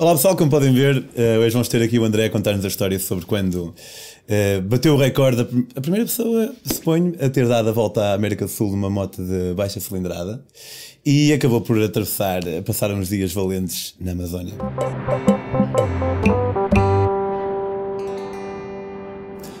Olá pessoal, como podem ver, uh, hoje vamos ter aqui o André a contar-nos a história sobre quando uh, bateu o recorde, a primeira pessoa, suponho, a ter dado a volta à América do Sul numa moto de baixa cilindrada e acabou por atravessar, a passar uns dias valentes na Amazónia.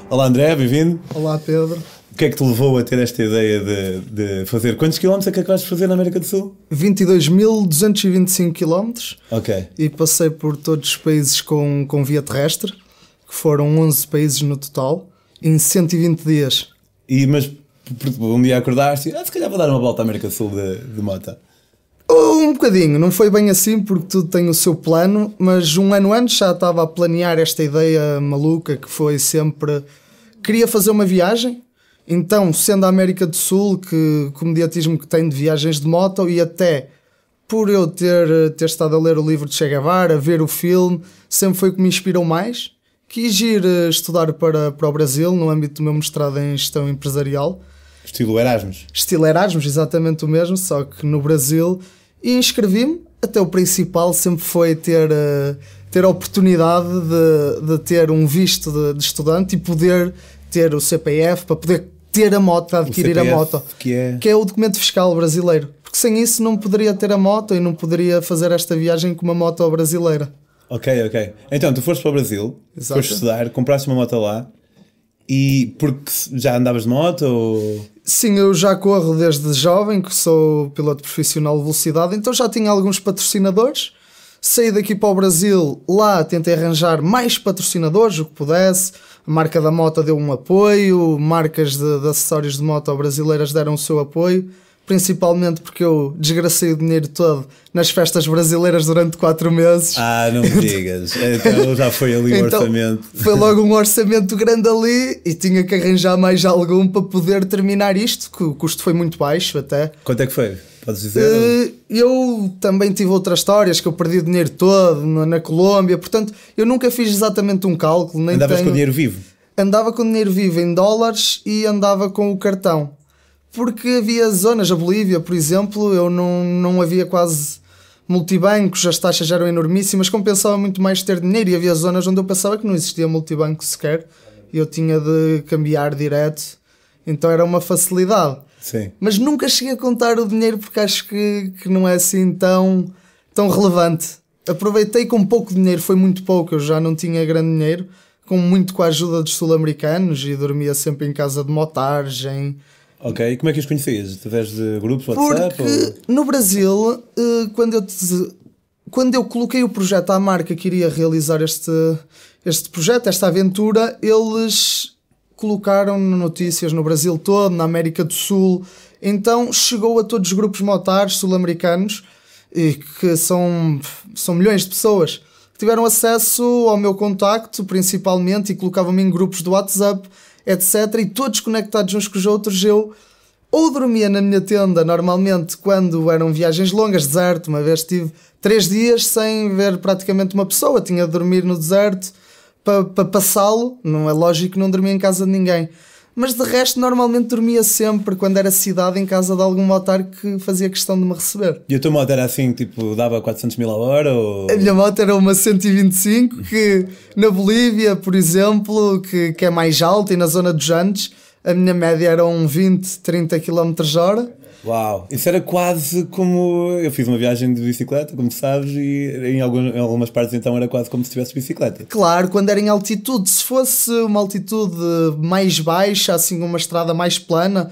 Olá André, bem-vindo. Olá Pedro. O que é que te levou a ter esta ideia de, de fazer? Quantos quilómetros é que acabaste de fazer na América do Sul? 22.225 quilómetros. Ok. E passei por todos os países com, com via terrestre, que foram 11 países no total, em 120 dias. E, mas um dia acordaste e ah, se calhar vou dar uma volta à América do Sul de, de moto. Um bocadinho, não foi bem assim porque tudo tem o seu plano, mas um ano antes já estava a planear esta ideia maluca que foi sempre. Queria fazer uma viagem, então, sendo a América do Sul, que o mediatismo que tem de viagens de moto e até por eu ter, ter estado a ler o livro de Che Guevara, a ver o filme, sempre foi o que me inspirou mais. Quis ir eh, estudar para, para o Brasil no âmbito do meu mestrado em gestão empresarial. Estilo Erasmus. Estilo Erasmus, exatamente o mesmo, só que no Brasil. E inscrevi-me. Até o principal sempre foi ter, uh, ter a oportunidade de, de ter um visto de, de, estudante e poder ter o CPF para poder ter a moto, adquirir CPF, a moto. Que é... que é o documento fiscal brasileiro. Porque sem isso não poderia ter a moto e não poderia fazer esta viagem com uma moto brasileira. Ok, ok. Então, tu foste para o Brasil, Exato. foste estudar, compraste uma moto lá e porque já andavas de moto ou... Sim, eu já corro desde jovem, que sou piloto profissional de velocidade, então já tinha alguns patrocinadores. Saí daqui para o Brasil, lá tentei arranjar mais patrocinadores, o que pudesse. A marca da moto deu um apoio, marcas de, de acessórios de moto brasileiras deram o seu apoio principalmente porque eu desgracei o dinheiro todo nas festas brasileiras durante 4 meses. Ah, não me digas. então já foi ali o então, orçamento. Foi logo um orçamento grande ali e tinha que arranjar mais algum para poder terminar isto, que o custo foi muito baixo até. Quanto é que foi? Podes dizer? Uh, eu também tive outras histórias que eu perdi o dinheiro todo na, na Colômbia, portanto eu nunca fiz exatamente um cálculo. Nem Andavas tenho... com dinheiro vivo? Andava com dinheiro vivo em dólares e andava com o cartão porque havia zonas, a Bolívia, por exemplo, eu não, não havia quase multibancos, as taxas eram enormíssimas, compensava muito mais ter dinheiro e havia zonas onde eu pensava que não existia multibanco sequer e eu tinha de cambiar direto, então era uma facilidade. Sim. Mas nunca cheguei a contar o dinheiro porque acho que, que não é assim tão, tão relevante. Aproveitei com pouco dinheiro, foi muito pouco, eu já não tinha grande dinheiro, com muito com a ajuda dos sul-americanos e dormia sempre em casa de motagem Ok, e como é que os conhecias? Através de grupos, WhatsApp? Porque ou... no Brasil, eh, quando eu, te, quando eu coloquei o projeto à marca que iria realizar este, este projeto, esta aventura, eles colocaram notícias no Brasil todo, na América do Sul. Então chegou a todos os grupos motares sul-americanos, que são, são milhões de pessoas, que tiveram acesso ao meu contacto, principalmente, e colocavam-me em grupos do WhatsApp etc. E todos conectados uns com os outros, eu ou dormia na minha tenda normalmente quando eram viagens longas, deserto. Uma vez tive três dias sem ver praticamente uma pessoa, tinha de dormir no deserto para pa passá-lo. Não é lógico que não dormia em casa de ninguém mas de resto normalmente dormia sempre quando era cidade em casa de algum motar que fazia questão de me receber. E a tua moto era assim, tipo, dava 400 mil a hora? Ou... A minha moto era uma 125 que na Bolívia, por exemplo, que, que é mais alta e na zona dos Andes, a minha média era um 20, 30 km hora. Uau, isso era quase como. Eu fiz uma viagem de bicicleta, como sabes, e em, algumas, em algumas partes então era quase como se tivesse bicicleta. Claro, quando era em altitude. Se fosse uma altitude mais baixa, assim, uma estrada mais plana,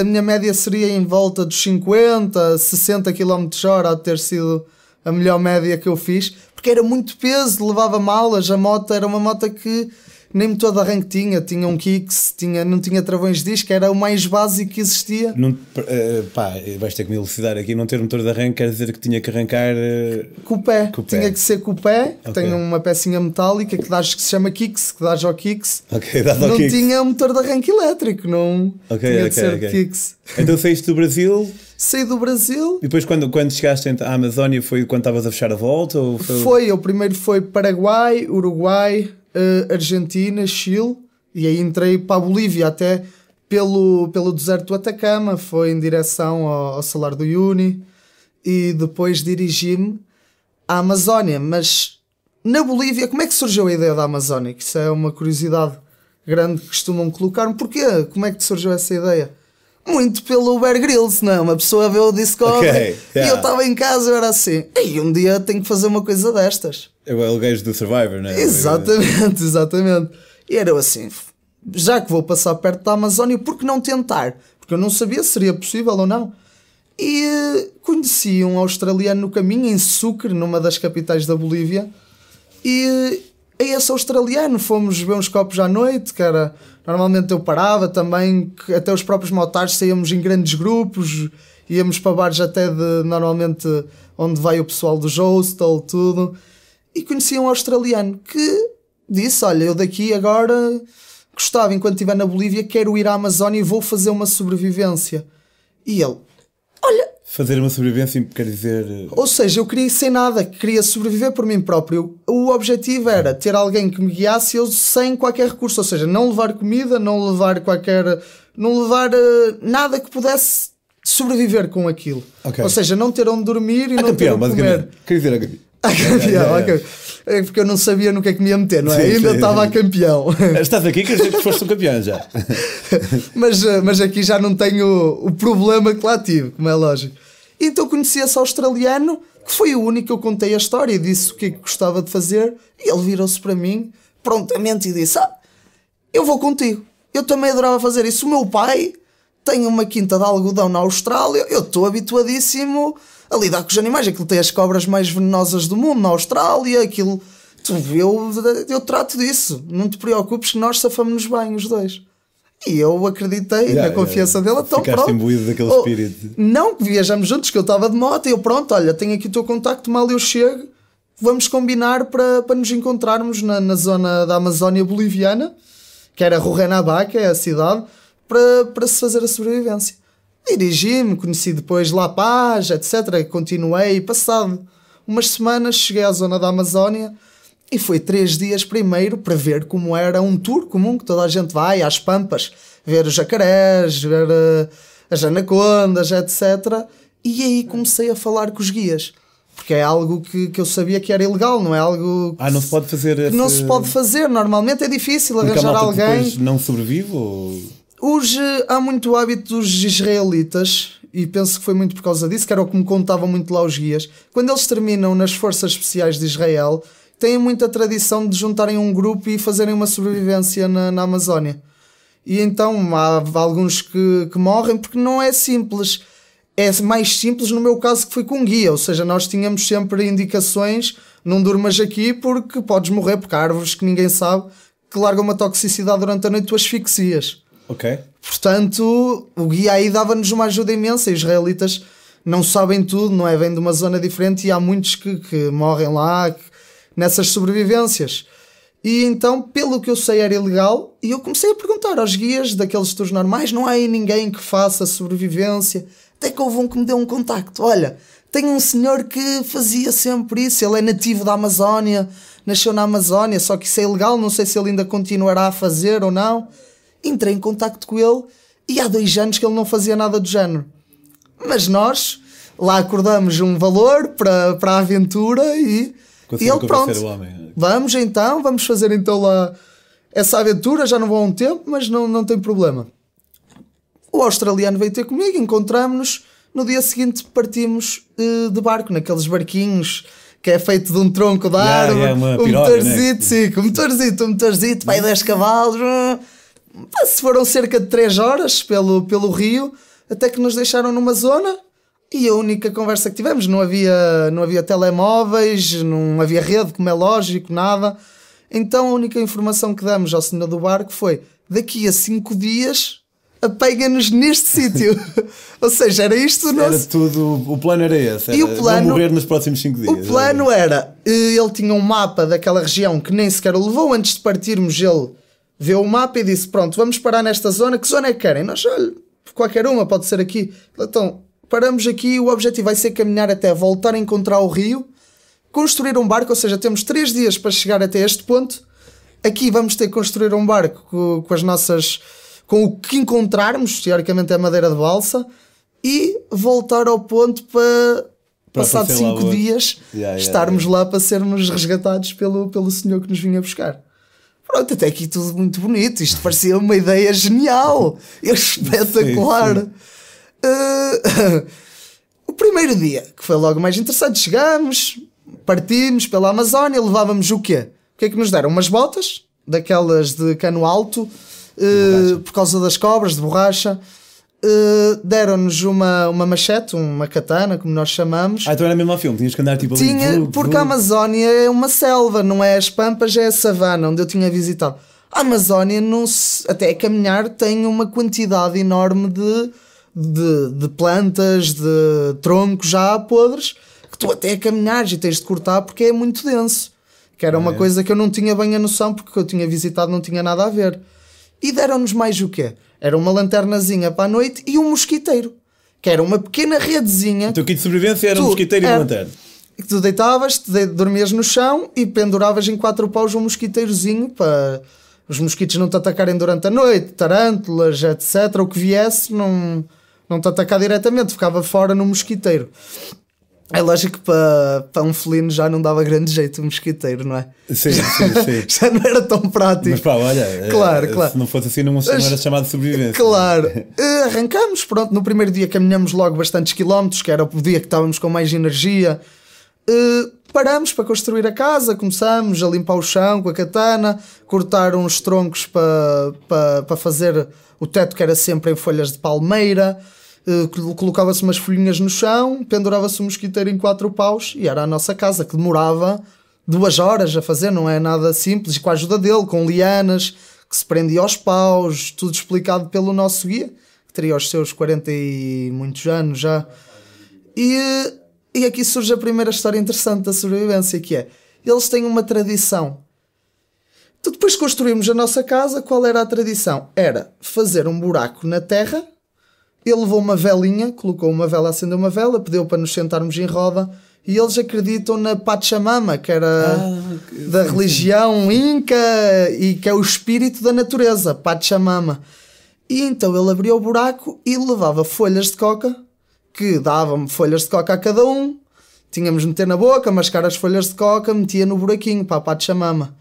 a minha média seria em volta dos 50, 60 km hora a ter sido a melhor média que eu fiz, porque era muito peso, levava malas, a moto era uma moto que nem motor de arranque tinha, tinha um kicks, tinha, não tinha travões de disco, era o mais básico que existia. Não, uh, pá, vais ter que me elucidar aqui, não ter motor de arranque quer dizer que tinha que arrancar uh, com, o pé. com o pé. Tinha que ser com o pé, okay. tem uma pecinha metálica que, dás, que se chama kicks, que dás ao kicks. Okay, dá não kicks. tinha motor de arranque elétrico, não okay, tinha de ser kicks. Então saíste do Brasil? Saí do Brasil. E depois quando, quando chegaste à Amazónia foi quando estavas a fechar a volta? Ou foi... foi, o primeiro foi Paraguai, Uruguai, uh, Argentina, Chile, e aí entrei para a Bolívia, até pelo, pelo deserto do Atacama, foi em direção ao, ao Salar do Uyuni, e depois dirigi-me à Amazónia, mas na Bolívia, como é que surgiu a ideia da Amazónia? Que Isso é uma curiosidade grande que costumam colocar-me. Porquê? Como é que surgiu essa ideia? Muito pelo Bear Grylls, não é? Uma pessoa vê o Discovery Ok, e yeah. eu estava em casa e era assim, e um dia tenho que fazer uma coisa destas. É o gajo do Survivor, não é? Exatamente, exatamente. E era assim, já que vou passar perto da Amazónia, por que não tentar? Porque eu não sabia se seria possível ou não. E eh, conheci um australiano no caminho, em Sucre, numa das capitais da Bolívia. E a esse australiano fomos beber uns copos à noite, era. Normalmente eu parava também, até os próprios motares saíamos em grandes grupos, íamos para bares até de normalmente onde vai o pessoal do hostel, tudo. E conheci um australiano que disse: Olha, eu daqui agora gostava, enquanto estiver na Bolívia, quero ir à Amazónia e vou fazer uma sobrevivência. E ele, olha, Fazer uma sobrevivência quer dizer. eh, ou seja, eu queria ir sem nada, queria sobreviver por mim próprio. O objetivo era ter alguém que me guiasse eu sem qualquer recurso, ou seja, não levar comida, não levar qualquer. não levar eh, nada que pudesse sobreviver com aquilo. Ok. Ou seja, não ter onde dormir e A não ter campeão, onde comer. Quer dizer, a campeão. A campeão. É porque eu não sabia no que é que me ia meter, não é? Sim, Ainda sim. estava a campeão. Estás aqui, quer dizer que foste um campeão já. mas, eh, mas aqui já não tenho o, o problema que lá tive, como é lógico. Então conheci esse australiano, que foi o único que eu contei a história e disse o que é que gostava de fazer, e ele virou-se para mim prontamente e disse: Ah, eu vou contigo. Eu também adorava fazer isso. O meu pai tem uma quinta de algodão na Austrália, eu estou habituadíssimo a lidar com os animais. Aquilo tem as cobras mais venenosas do mundo na Austrália, aquilo. Tu, eu, eu trato disso. Não te preocupes que nós safamos-nos bem, os dois. E eu acreditei Yeah, na confiança yeah. dele. Então, Ficaste pronto. imbuído daquele Oh, espírito. Não, que viajamos juntos, que eu estava de moto e eu, pronto, olha, tenho aqui o teu contacto, mal eu chego, vamos combinar para, para nos encontrarmos na, na zona da Amazónia boliviana, que era Rurrenabaque, que é a cidade, para, para se fazer a sobrevivência. Dirigi-me, conheci depois La Paz, etc. Continuei, passado umas semanas, cheguei à zona da Amazónia e foi três dias primeiro para ver como era um tour comum que toda a gente vai às pampas, ver os jacarés, ver eh, as anacondas, etc. E aí comecei a falar com os guias. Porque é algo que, que eu sabia que era ilegal, não é algo que Ah, não se pode fazer. que não esse- se pode fazer. Normalmente é difícil Porque arranjar alguém. depois não sobrevive ou. Eh, há muito hábito dos israelitas, e penso que foi muito por causa disso, que era o que me contavam muito lá os guias. Quando eles terminam nas Forças Especiais de Israel, têm muita tradição de juntarem um grupo e fazerem uma sobrevivência na, na Amazónia. E então há alguns que, que morrem porque não é simples. É mais simples no meu caso que foi com guia, ou seja, nós tínhamos sempre indicações, não durmas aqui porque podes morrer, porque há árvores que ninguém sabe que largam uma toxicidade durante a noite, tu asfixias. Ok. Portanto, o guia aí dava-nos uma ajuda imensa. Os israelitas não sabem tudo, não é? Vêm de uma zona diferente e há muitos que, que morrem lá que- nessas sobrevivências. E então, pelo que eu sei, era ilegal. E eu comecei a perguntar aos guias daqueles tours normais: não há aí ninguém que faça sobrevivência? Até que houve um que me deu um contacto. Olha, tem um senhor que fazia sempre isso. Ele é nativo da Amazónia, nasceu na Amazónia, só que isso é ilegal. Não sei se ele ainda continuará a fazer ou não. Entrei em contacto com ele e há dois anos que ele não fazia nada do género. Mas nós lá acordamos um valor para, para a aventura e, e ele pronto. Vamos então, vamos fazer então lá essa aventura. Já não vou há um tempo, mas não, não tem problema. O australiano veio ter comigo, encontramos-nos. No dia seguinte partimos eh, de barco, naqueles barquinhos que é feito de um tronco de árvore, yeah, um piroga, motorzito, né? sim, um motorzito, um motorzito, vai 10 cavalos. Pá, Se foram cerca de 3 horas pelo, pelo rio, até que nos deixaram numa zona e a única conversa que tivemos, não havia, não havia telemóveis, não havia rede, como é lógico, nada. Então a única informação que damos ao senhor do barco foi: daqui a 5 dias apega-nos neste sítio. Ou seja, era isto o Era nosso. tudo. O plano era esse. E Era o plano- morrer nos próximos 5 dias. O plano era, eh, ele tinha um mapa daquela região que nem sequer o levou antes de partirmos. Ele viu o mapa e disse: Pronto, vamos parar nesta zona. Que zona é que querem? Nós, olha, qualquer uma, pode ser aqui. Então, paramos aqui. O objetivo vai ser caminhar até voltar a encontrar o rio, construir um barco. Ou seja, temos três dias para chegar até este ponto. Aqui vamos ter que construir um barco com, com as nossas. com o que encontrarmos, teoricamente é madeira de balsa, e voltar ao ponto para passado cinco dias, Yeah, yeah, estarmos lá para sermos resgatados pelo, pelo senhor que nos vinha buscar. Pronto, até aqui tudo muito bonito. Isto parecia uma ideia genial, espetacular. Sim, Eh, o primeiro dia, que foi logo mais interessante, chegamos, partimos pela Amazónia, levávamos o quê? O que é que nos deram? Umas botas, daquelas de cano alto, eh, por causa das cobras, de borracha. Eh, Deram-nos uma, uma machete, uma katana, como nós chamamos. Ah, então era mesmo ao filme, tinhas que andar tipo ali. Tinha, porque vru. a Amazónia é uma selva, não é as pampas, é a savana onde eu tinha visitado. A Amazónia, não se, até a caminhar, tem uma quantidade enorme de, de, de plantas, de troncos já podres, que tu até a caminhares e tens de cortar porque é muito denso. Que era uma coisa que eu não tinha bem a noção, porque o que eu tinha visitado não tinha nada a ver. E deram-nos mais o quê? Era uma lanternazinha para a noite e um mosquiteiro. Que era uma pequena redezinha O teu kit de sobrevivência era um Tu- mosquiteiro e uma lanterna. que tu deitavas, te de- dormias no chão e penduravas em quatro paus um mosquiteirozinho para os mosquitos não te atacarem durante a noite, tarântulas, etc. O que viesse não, não te atacar diretamente, ficava fora no mosquiteiro. É lógico que para, para um felino já não dava grande jeito o mosquiteiro, não é? Sim, sim, sim. Já não era tão prático. Mas pá, olha, eh, Claro, eh, claro. se não fosse assim, não, era chamado de sobrevivência. Claro. Eh, arrancamos, pronto. No primeiro dia caminhamos logo bastantes quilómetros, que era o dia que estávamos com mais energia. Eh, paramos para construir a casa, começamos a limpar o chão com a katana, cortar uns troncos para, para, para fazer o teto que era sempre em folhas de palmeira. Col- colocava-se umas folhinhas no chão, pendurava-se um mosquiteiro em quatro paus e era a nossa casa que demorava duas horas a fazer, não é nada simples, com a ajuda dele, com lianas, que se prendia aos paus, tudo explicado pelo nosso guia, que teria os seus 40 e muitos anos já. E, e aqui surge a primeira história interessante da sobrevivência, que é, eles têm uma tradição. Então, depois de construirmos a nossa casa, qual era a tradição? Era fazer um buraco na terra, ele levou uma velinha, colocou uma vela, acendeu uma vela, pediu para nos sentarmos em roda, e eles acreditam na Pachamama, que era Ah, que- da religião inca e que é o espírito da natureza, Pachamama. E então ele abriu o buraco e levava folhas de coca, que davam folhas de coca a cada um, tínhamos de meter na boca, mascar as folhas de coca, metia no buraquinho para a Pachamama.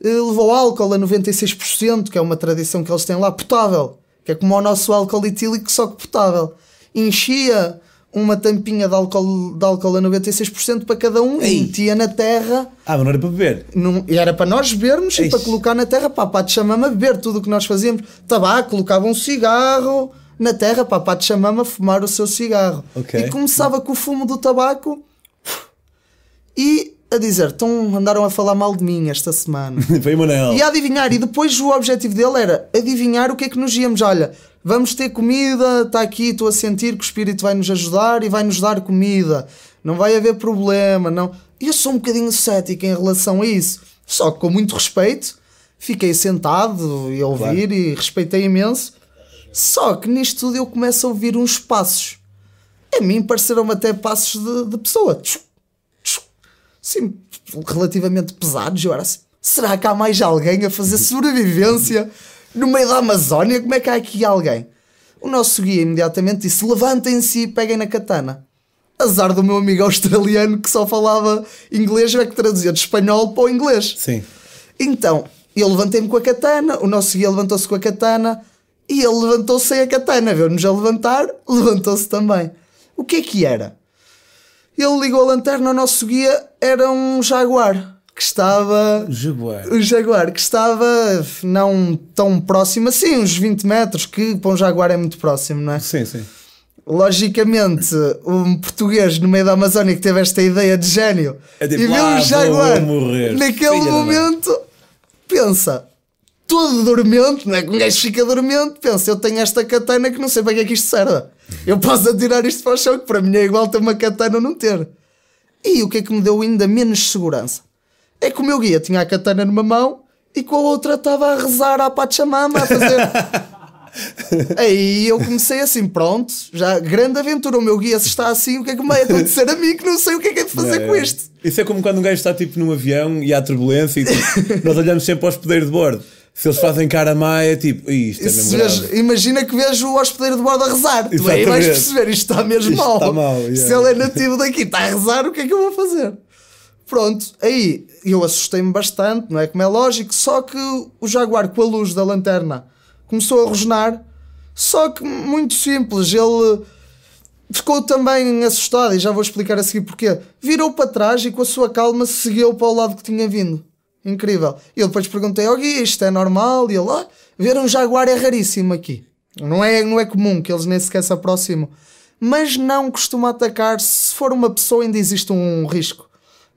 Levou álcool a 96%, que é uma tradição que eles têm lá, potável, que é como o nosso álcool etílico, só que potável. Enchia uma tampinha de álcool, de álcool a 96% para cada um e Ei. metia na terra Ah, mas não era para beber. não- e era para nós bebermos e Eixe. para colocar na terra, para a Pato Chamama beber tudo o que nós fazíamos. Tabaco, colocava um cigarro na terra para a Pato Chamama fumar o seu cigarro. Ok. E começava com o fumo do tabaco e a dizer: então andaram a falar mal de mim esta semana. Foi o Manel. E a adivinhar, e depois o objetivo dele era adivinhar o que é que nos íamos. Olha, vamos ter comida, está aqui, estou a sentir que o Espírito vai nos ajudar e vai nos dar comida. Não vai haver problema, não. Eu sou um bocadinho cético em relação a isso. Só que com muito respeito, fiquei sentado e a ouvir e respeitei imenso. Só que nisto tudo eu começo a ouvir uns passos. A mim pareceram-me até passos de, de pessoa. Tchu, tchu. Sim, relativamente pesados. Eu era assim, será que há mais alguém a fazer sobrevivência no meio da Amazónia? Como é que há aqui alguém? O nosso guia imediatamente disse: levantem-se e peguem na katana. Azar do meu amigo australiano que só falava inglês, é que traduzia de espanhol para o inglês. Sim. Então, eu levantei-me com a katana, o nosso guia levantou-se com a katana e ele levantou-se sem a katana. Viu-nos a levantar, levantou-se também. O que é que era? Ele ligou a lanterna, o nosso guia era um jaguar que estava. Jaguar. Um jaguar que estava não tão próximo assim, uns 20 metros, que para um jaguar é muito próximo, não é? Sim, sim. Logicamente, um português no meio da Amazónia que teve esta ideia de gênio É tipo, e viu "Ah, um jaguar naquele filha da mãe." momento, pensa, todo dormente, não é que um gajo fica dormente, pensa, eu tenho esta katana que não sei para que é que isto serve. Eu posso atirar isto para o chão, que para mim é igual ter uma katana ou não ter. E o que é que me deu ainda menos segurança? É que o meu guia tinha a katana numa mão e com a outra estava a rezar à Pachamama, a fazer. Aí eu comecei assim, pronto, já grande aventura. O meu guia se está assim, o que é que me vai acontecer a mim que não sei o que é que é de fazer É, com isto? Isso é como quando um gajo está tipo num avião e há turbulência e tipo, nós olhamos sempre ao hospedeiro de bordo. Se eles fazem cara má, é tipo, "Ih, isto é mesmo Se grave. imagina que vejo o hospedeiro de bordo a rezar. Tu aí vais perceber, isto está mesmo Isto mal. está mal, Se yeah. ele é nativo daqui, está a rezar, o que é que eu vou fazer? Pronto, aí eu assustei-me bastante, não é? Como é lógico, só que o Jaguar com a luz da lanterna começou a rosnar, só que muito simples, ele ficou também assustado e já vou explicar a seguir porquê. Virou para trás e com a sua calma seguiu para o lado que tinha vindo. Incrível. E eu depois perguntei ao guia, isto é normal? E ele, ah, ver um jaguar é raríssimo aqui. Não é, não é comum que eles nem sequer se aproximam. Mas não costuma atacar. Se for uma pessoa ainda existe um risco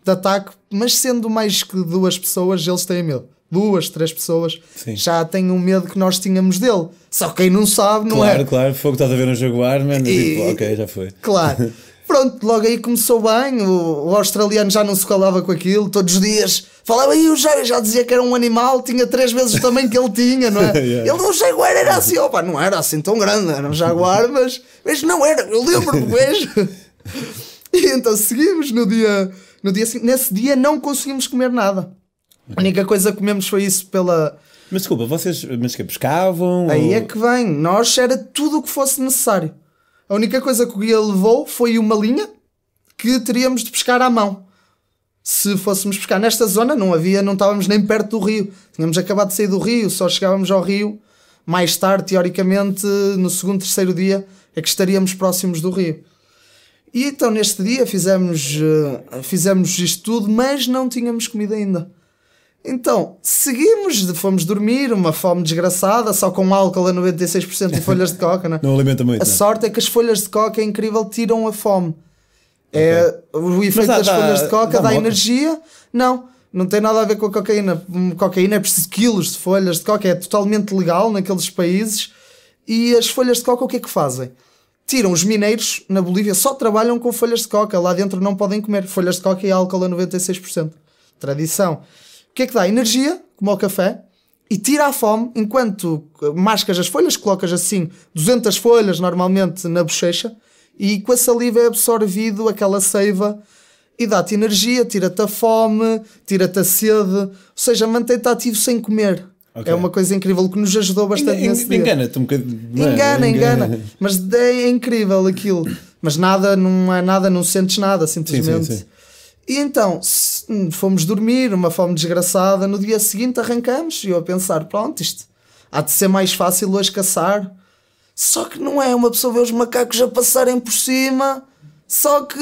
de ataque. Mas sendo mais que duas pessoas, eles têm medo. Duas, três pessoas Sim. já têm o medo que nós tínhamos dele. Só quem não sabe, não Claro, é? claro, foi o que estás a ver no Jaguar, mano. E- Tipo, ok, já foi. Claro. Pronto, logo aí começou bem. O, o australiano já não se calava com aquilo. Todos os dias falava aí o já, já dizia que era um animal, tinha três vezes o tamanho que ele tinha, não é? Yeah. Ele, o jaguar era assim, opa, não era assim tão grande, era um jaguar, mas, mas não era. Eu lembro-me, vejo. E então seguimos no dia, no dia seguinte. Nesse dia não conseguimos comer nada. A única coisa que comemos foi isso pela. Mas desculpa, vocês mas que pescavam? Aí ou- é que vem. Nós era tudo o que fosse necessário. A única coisa que o guia levou foi uma linha que teríamos de pescar à mão. Se fôssemos pescar nesta zona, não havia, não estávamos nem perto do rio. Tínhamos acabado de sair do rio, só chegávamos ao rio mais tarde, teoricamente, no segundo, terceiro dia, é que estaríamos próximos do rio. E então neste dia fizemos, eh, fizemos isto tudo, mas não tínhamos comida ainda. Então, seguimos, fomos dormir, uma fome desgraçada, só com álcool a 96% e folhas de coca, né? Não alimenta muito. A não? sorte é que as folhas de coca é incrível, tiram a fome. É, o efeito dá- das dá- folhas de coca dá dá, energia. Não, não tem nada a ver com a cocaína. Hum, Cocaína é preciso quilos de folhas de coca, é totalmente legal naqueles países. E as folhas de coca o que é que fazem? Tiram os mineiros na Bolívia, só trabalham com folhas de coca, lá dentro não podem comer folhas de coca e álcool a 96%. Tradição. O que é que dá? Energia, como o café, e tira a fome enquanto mascas as folhas, colocas assim 200 folhas normalmente na bochecha e com a saliva é absorvido aquela seiva e dá-te energia, tira-te a fome, tira-te a sede, ou seja, mantém-te ativo sem comer. Ok. É uma coisa incrível que nos ajudou bastante Enga- nesse. Engana-te um bocadinho. é? Engana, engana. Mas é incrível aquilo. Mas nada, não é nada, não sentes nada, simplesmente. Sim, sim, sim. E então, se- fomos dormir, uma fome desgraçada. No dia seguinte arrancamos e eu a pensar: pronto, isto há de ser mais fácil hoje caçar. Só que não é. Uma pessoa vê os macacos a passarem por cima. Só que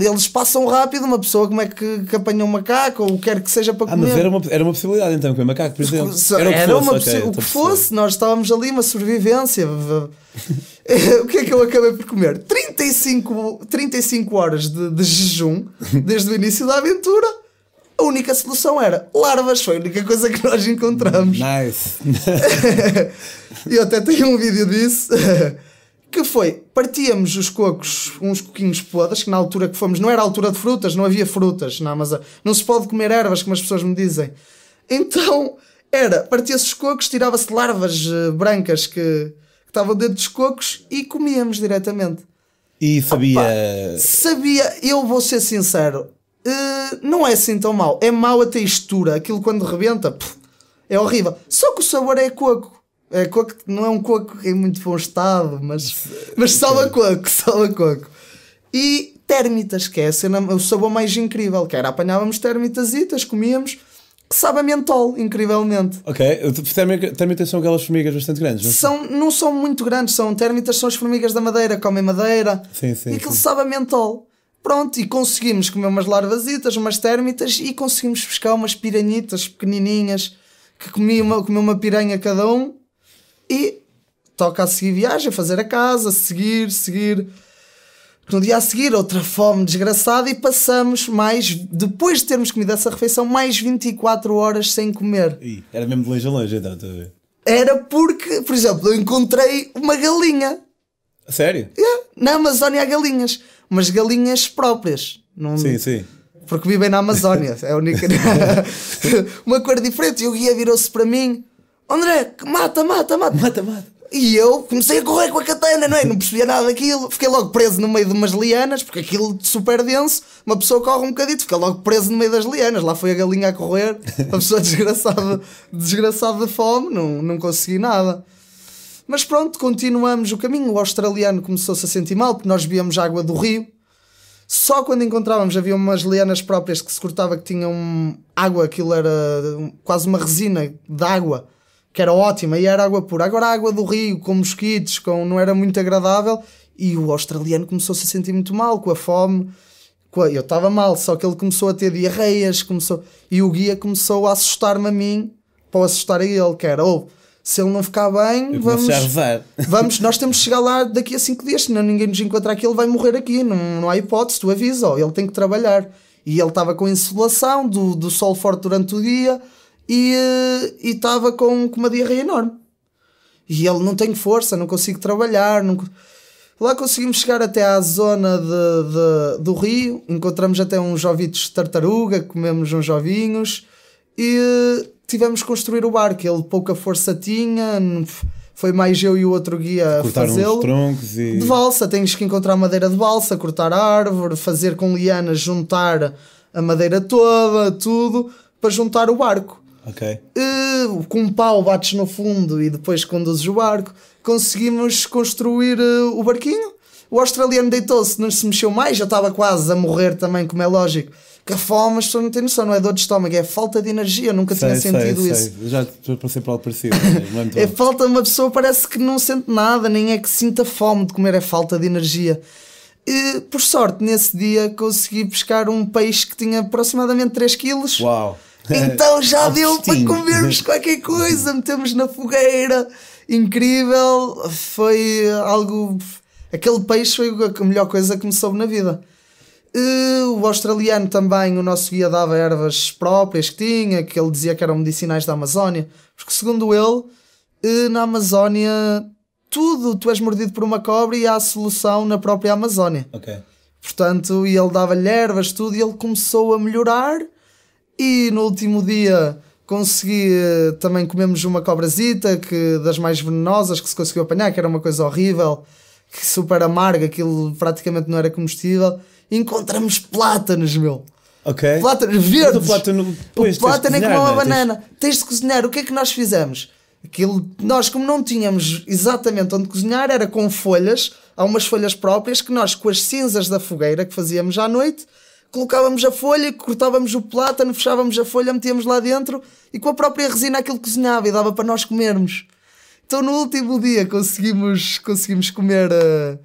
eles passam rápido. Uma pessoa, como é que, que apanha um macaco ou o que quer que seja para Ah, comer? mas era uma, era uma possibilidade então, com o macaco, por exemplo. Se- Era o que fosse, uma ok, possi- o que fosse, nós estávamos ali, uma sobrevivência. o que é que eu acabei por comer? 35, 35 horas de, de jejum desde o início da aventura. A única solução era larvas, foi a única coisa que nós encontramos. Nice. Eu até tenho um vídeo disso. Que foi, partíamos os cocos, uns coquinhos podres, que na altura que fomos, não era altura de frutas, não havia frutas na Amazônia. Não se pode comer ervas, como as pessoas me dizem. Então, era, partia-se os cocos, tirava-se larvas eh, brancas que, que estavam dentro dos cocos e comíamos diretamente. E sabia. Sabia, eu vou ser sincero, eh, não é assim tão mau. É mau a textura, aquilo quando rebenta, pff, é horrível. Só que o sabor é coco. É coco, não é um coco em muito bom estado, mas, mas salva coco, salva coco. E térmitas, que é a cena, o sabor mais incrível, que era apanhávamos termitasitas, comíamos, que sabe a mentol, incrivelmente. Ok, termitas são aquelas formigas bastante grandes, não São, não são muito grandes, são térmitas, são as formigas da madeira, comem madeira. Sim, sim, E aquilo sim. sabe a mentol. Pronto, e conseguimos comer umas larvasitas, umas térmitas e conseguimos pescar umas piranhitas pequenininhas que comi uma, comi uma piranha cada um e toca a seguir viagem, fazer a casa, seguir, seguir. No dia a seguir, outra fome desgraçada e passamos mais, depois de termos comido essa refeição, mais 24 horas sem comer. Ih, era mesmo de longe a longe, então, estás a ver? Era porque, por exemplo, eu encontrei uma galinha. A Sério? Yeah, na Amazónia há galinhas. Umas galinhas próprias. Não, Sim, sim. Porque vivem na Amazónia. É a única. uma cor diferente. E o guia virou-se para mim: André, mata, mata, mata. Mata, mata. E eu comecei a correr com a katana, não é? Não percebia nada daquilo. Fiquei logo preso no meio de umas lianas, porque aquilo super denso, uma pessoa corre um bocadito, fica logo preso no meio das lianas. Lá foi a galinha a correr, a pessoa desgraçada, desgraçada de fome, não, não consegui nada. Mas pronto, continuamos o caminho. O australiano começou-se a sentir mal, porque nós bebíamos água do rio. Só quando encontrávamos havia umas lianas próprias que se cortava que tinham água, aquilo era quase uma resina de água que era ótima e era água pura. Agora a água do rio, com mosquitos, com, não era muito agradável e o australiano começou-se a sentir muito mal com a fome. Com a, eu estava mal, só que ele começou a ter diarreias começou, e o guia começou a assustar-me a mim para assustar a ele, que era, ou oh, se ele não ficar bem, vamos, vamos, nós temos que chegar lá daqui a 5 dias, senão ninguém nos encontrar aqui, ele vai morrer aqui, não, não há hipótese, tu avisa, ele tem que trabalhar. E ele estava com insolação do, do sol forte durante o dia, e estava com, com uma diarreia enorme. E ele não tem força, não consigo trabalhar. Não... Lá conseguimos chegar até à zona de, de, do rio, encontramos até uns ovitos de tartaruga, comemos uns ovinhos e tivemos que construir o barco. Ele pouca força tinha, foi mais eu e o outro guia a fazê-lo. E... De balsa, tens que encontrar madeira de balsa, cortar a árvore, fazer com lianas, juntar a madeira toda, tudo, para juntar o barco. Ok. Uh, com um pau bates no fundo e depois conduzes o barco. Conseguimos construir uh, o barquinho. O australiano deitou-se, não se mexeu mais, já estava quase a morrer também, como é lógico. Que a fome, mas tu não tens noção, não é dor de estômago, é falta de energia. Nunca sei, tinha sentido sei, isso. Sei. Já passei por algo parecido. é, é falta de uma pessoa, parece que não sente nada, nem é que sinta fome de comer, é falta de energia. E, por sorte, nesse dia consegui pescar um peixe que tinha aproximadamente 3 quilos. Uau! Então já deu para comermos qualquer coisa, metemos na fogueira. Incrível, foi algo. Aquele peixe foi a melhor coisa que me soube na vida. o australiano também, o nosso guia dava ervas próprias que tinha, que ele dizia que eram medicinais da Amazónia, porque segundo ele, na Amazónia, tudo, tu és mordido por uma cobra e há a solução na própria Amazónia. Ok. Portanto, e ele dava-lhe ervas, tudo, e ele começou a melhorar e no último dia consegui eh, também comemos uma cobrazita que das mais venenosas que se conseguiu apanhar, que era uma coisa horrível, que super amarga, aquilo praticamente não era comestível. encontramos plátanos, meu. Ok. Plátanos verdes. o plátano, pois, o plátano é como uma né? banana. Tens... tens de cozinhar. O que é que nós fizemos? Aquilo, nós, como não tínhamos exatamente onde cozinhar, era com folhas, há umas folhas próprias que nós, com as cinzas da fogueira que fazíamos à noite, colocávamos a folha, cortávamos o plátano, fechávamos a folha, metíamos lá dentro e com a própria resina aquilo cozinhava e dava para nós comermos. Então no último dia conseguimos, conseguimos comer uh,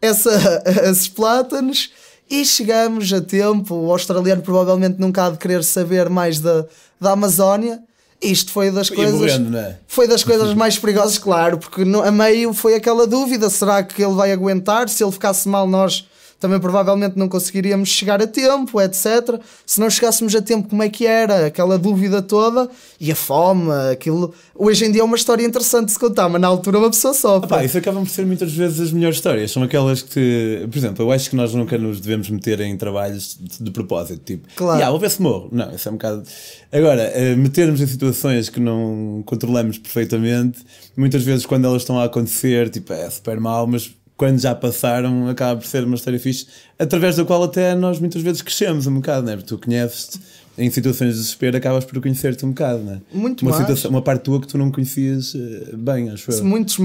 essa, esses plátanos e chegamos a tempo. O australiano provavelmente nunca há de querer saber mais da, da Amazónia. Isto foi das coisas. Morrendo, é? Foi das coisas mais perigosas, claro, porque no, a meio foi aquela dúvida: será que ele vai aguentar? Se ele ficasse mal, nós também provavelmente não conseguiríamos chegar a tempo, etc. Se não chegássemos a tempo, como é que era? Aquela dúvida toda e a fome, aquilo. Hoje em dia é uma história interessante de se contar, mas na altura uma pessoa sofre. Epá, isso acabam por ser muitas vezes as melhores histórias. São aquelas que, por exemplo, eu acho que nós nunca nos devemos meter em trabalhos de, de propósito. Tipo, claro. Yeah, vou ver se morro. Não, isso é um bocado. Agora, uh, metermos em situações que não controlamos perfeitamente, muitas vezes quando elas estão a acontecer, tipo, é super mal, mas quando já passaram, acaba por ser uma história fixe, através da qual até nós muitas vezes crescemos um bocado, né? Porque tu conheces-te em situações de desespero, acabas por conhecer-te um bocado, né? Muito uma mais. Situação, uma parte tua que tu não conhecias eh, bem, acho eu. Muitos,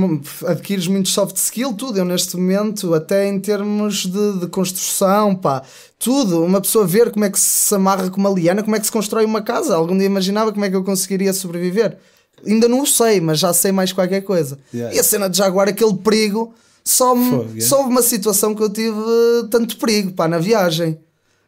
adquires muito soft skill, tudo. Eu, neste momento, até em termos de, de construção, pá, tudo. Uma pessoa ver como é que se amarra com uma liana, como é que se constrói uma casa. Algum dia imaginava como é que eu conseguiria sobreviver. Ainda não o sei, mas já sei mais qualquer coisa. Yeah. E a cena de Jaguar, aquele perigo só, só uma situação que eu tive tanto perigo pá, na viagem.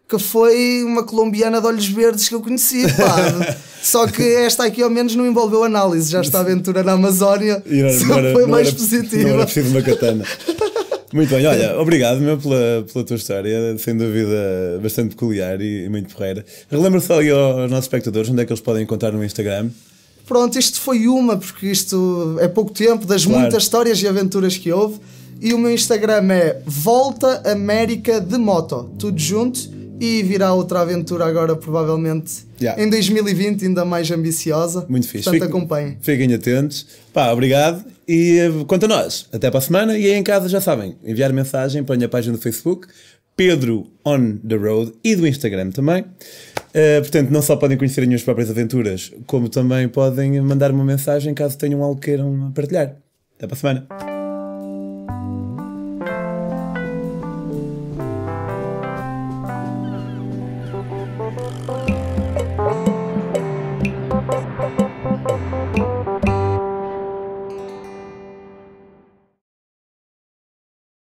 Que foi uma colombiana de olhos verdes que eu conheci, pá. Só que esta aqui ao menos não envolveu análise, já está a aventura na Amazónia. Era, foi mais era, positiva. Não era preciso uma katana. Muito bem, olha, obrigado meu pela, pela tua história, sem dúvida bastante peculiar e, e muito porreira. Relembra só aí aos nossos espectadores onde é que eles podem encontrar no Instagram. Pronto, isto foi uma, porque isto é pouco tempo, das claro. muitas histórias e aventuras que houve. E o meu Instagram é Volta América de Moto, tudo junto. e virá outra aventura agora, provavelmente Yeah. em 2020, ainda mais ambiciosa. Muito fixe. Portanto, Fiquem- acompanhem. Fiquem atentos. Pá, obrigado. E eh, quanto a nós, até para a semana. E aí em casa já sabem, enviar mensagem para a minha página do Facebook, Pedro on the Road e do Instagram também. Eh, portanto, não só podem conhecer as minhas próprias aventuras, como também podem mandar uma mensagem caso tenham algo que queiram partilhar. Até para a semana.